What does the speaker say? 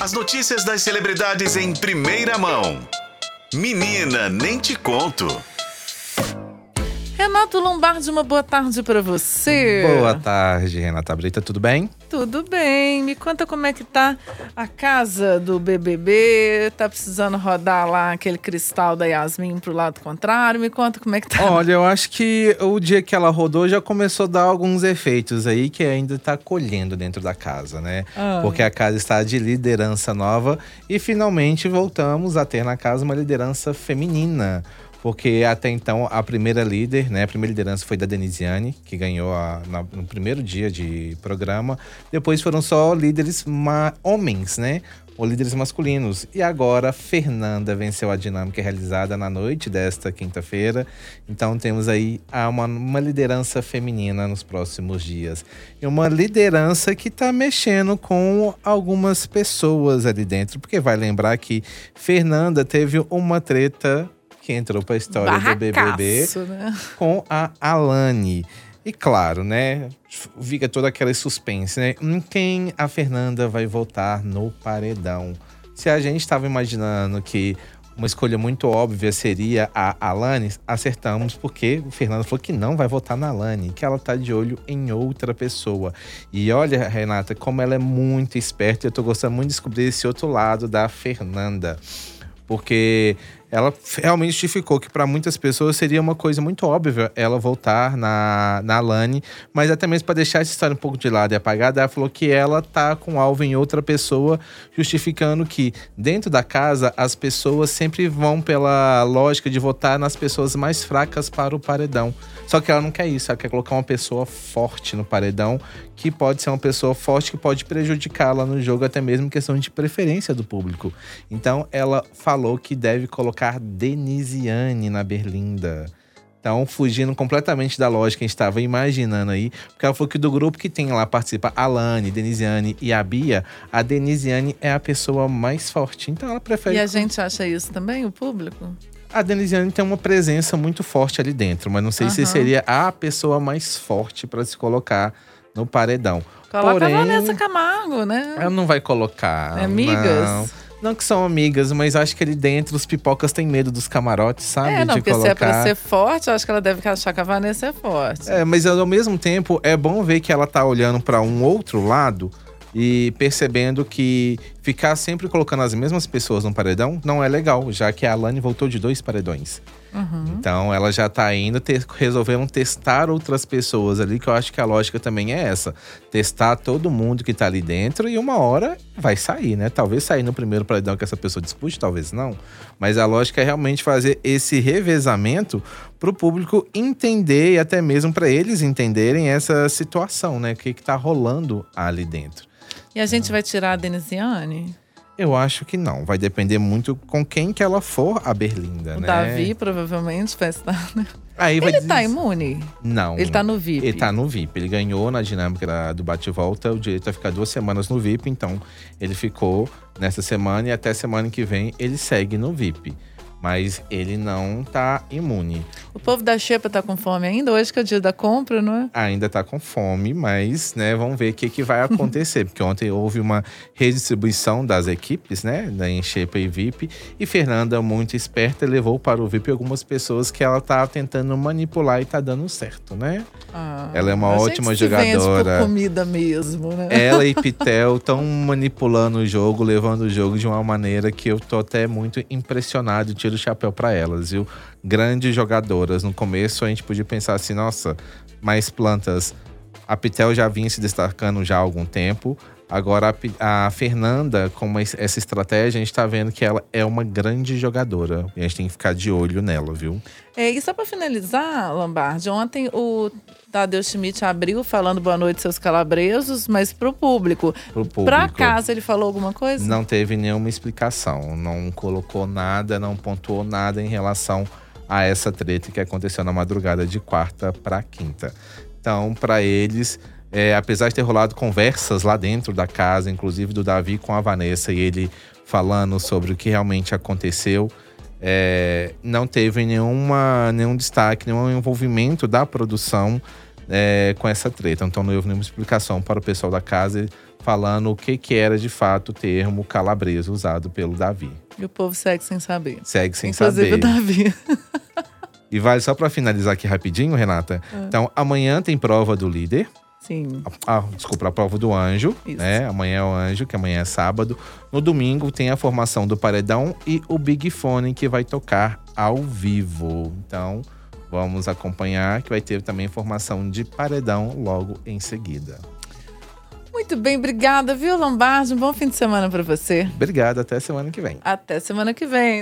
As notícias das celebridades em primeira mão. Menina, nem te conto. Renato Lombardi, uma boa tarde para você. Boa tarde, Renata Brita, tudo bem? Tudo bem. Me conta como é que tá a casa do BBB. Tá precisando rodar lá aquele cristal da Yasmin pro lado contrário? Me conta como é que tá. Olha, eu acho que o dia que ela rodou já começou a dar alguns efeitos aí que ainda tá colhendo dentro da casa, né? Ah. Porque a casa está de liderança nova e finalmente voltamos a ter na casa uma liderança feminina. Porque até então a primeira líder, né, a primeira liderança foi da Denisiane, que ganhou a- na- no primeiro dia de programa. Depois foram só líderes homens, né? Ou líderes masculinos. E agora Fernanda venceu a dinâmica realizada na noite desta quinta-feira. Então temos aí uma, uma liderança feminina nos próximos dias. E uma liderança que está mexendo com algumas pessoas ali dentro. Porque vai lembrar que Fernanda teve uma treta que entrou para a história do BBB né? com a Alane. E claro, né? Fica toda aquela suspense, né? Em quem a Fernanda vai votar no paredão? Se a gente estava imaginando que uma escolha muito óbvia seria a Alane, acertamos porque o Fernando falou que não vai votar na Alane, que ela tá de olho em outra pessoa. E olha, Renata, como ela é muito esperta, eu tô gostando muito de descobrir esse outro lado da Fernanda. Porque ela realmente justificou que para muitas pessoas seria uma coisa muito óbvia ela voltar na, na Alane, mas até mesmo para deixar essa história um pouco de lado e apagada, ela falou que ela tá com alvo em outra pessoa, justificando que dentro da casa as pessoas sempre vão pela lógica de votar nas pessoas mais fracas para o paredão. Só que ela não quer isso, ela quer colocar uma pessoa forte no paredão, que pode ser uma pessoa forte que pode prejudicá-la no jogo, até mesmo questão de preferência do público. Então ela falou que deve colocar Denisiane na Berlinda. Então, fugindo completamente da lógica que a gente estava imaginando aí, porque ela falou que do grupo que tem lá participa a Lani, Denisiane e a Bia, a Denisiane é a pessoa mais forte. Então ela prefere. E a gente acha isso também, o público? A Denisiane tem uma presença muito forte ali dentro, mas não sei se Aham. seria a pessoa mais forte para se colocar no paredão. Coloca Porém, a Vanessa Camargo, né? Ela não vai colocar. Amigas? Não. Não que são amigas, mas acho que ali dentro os pipocas têm medo dos camarotes, sabe? É, não, de porque colocar. se é pra ser forte, eu acho que ela deve achar que a Vanessa é forte. É, mas ao mesmo tempo é bom ver que ela tá olhando para um outro lado e percebendo que ficar sempre colocando as mesmas pessoas no paredão não é legal, já que a Alane voltou de dois paredões. Uhum. Então ela já tá indo, ter, resolveram testar outras pessoas ali, que eu acho que a lógica também é essa. Testar todo mundo que tá ali dentro e uma hora vai sair, né? Talvez sair no primeiro paredão que essa pessoa dispute, talvez não. Mas a lógica é realmente fazer esse revezamento pro público entender e até mesmo para eles entenderem essa situação, né? O que que tá rolando ali dentro. E a gente vai tirar a Denisiane? Eu acho que não. Vai depender muito com quem que ela for a Berlinda, O né? Davi provavelmente vai estar. né? Aí vai Ele tá dizer- imune? Não. Ele tá no VIP. Ele tá no VIP. Ele ganhou na dinâmica da- do bate-volta o direito a ficar duas semanas no VIP. Então, ele ficou nessa semana e até semana que vem ele segue no VIP. Mas ele não tá imune. O povo da Xepa tá com fome ainda? Hoje que é o dia da compra, não é? Ainda tá com fome, mas, né, vamos ver o que, que vai acontecer. porque ontem houve uma redistribuição das equipes, né, da Enxepa e VIP. E Fernanda, muito esperta, levou para o VIP algumas pessoas que ela tá tentando manipular e tá dando certo, né? Ah, Ela é uma ótima jogadora. por comida mesmo, né? Ela e Pitel estão manipulando o jogo, levando o jogo de uma maneira que eu tô até muito impressionado e tiro o chapéu para elas, viu? Grandes jogadoras. No começo a gente podia pensar assim, nossa, mais plantas. A Pitel já vinha se destacando já há algum tempo. Agora a, a Fernanda, com uma- essa estratégia, a gente tá vendo que ela é uma grande jogadora. E a gente tem que ficar de olho nela, viu? É, e só para finalizar, Lombardi, ontem o Tadeu Schmidt abriu falando boa noite, seus calabresos, mas pro público. Pro público. Pra casa, ele falou alguma coisa? Não teve nenhuma explicação, não colocou nada, não pontuou nada em relação a essa treta que aconteceu na madrugada de quarta para quinta. Então, para eles, é, apesar de ter rolado conversas lá dentro da casa, inclusive do Davi com a Vanessa, e ele falando sobre o que realmente aconteceu, é, não teve nenhuma, nenhum destaque, nenhum envolvimento da produção é, com essa treta. Então não houve nenhuma explicação para o pessoal da casa falando o que, que era de fato o termo calabresa usado pelo Davi. E o povo segue sem saber. Segue sem Inclusive saber. o Davi. E vale só para finalizar aqui rapidinho, Renata. Ah. Então amanhã tem prova do líder. Sim. Ah, desculpa, a prova do anjo, Isso. né? Amanhã é o anjo, que amanhã é sábado. No domingo tem a formação do paredão e o Big Fone que vai tocar ao vivo. Então, vamos acompanhar que vai ter também formação de paredão logo em seguida. Muito bem, obrigada, viu, Lombardi? Um bom fim de semana para você. Obrigado, até semana que vem. Até semana que vem.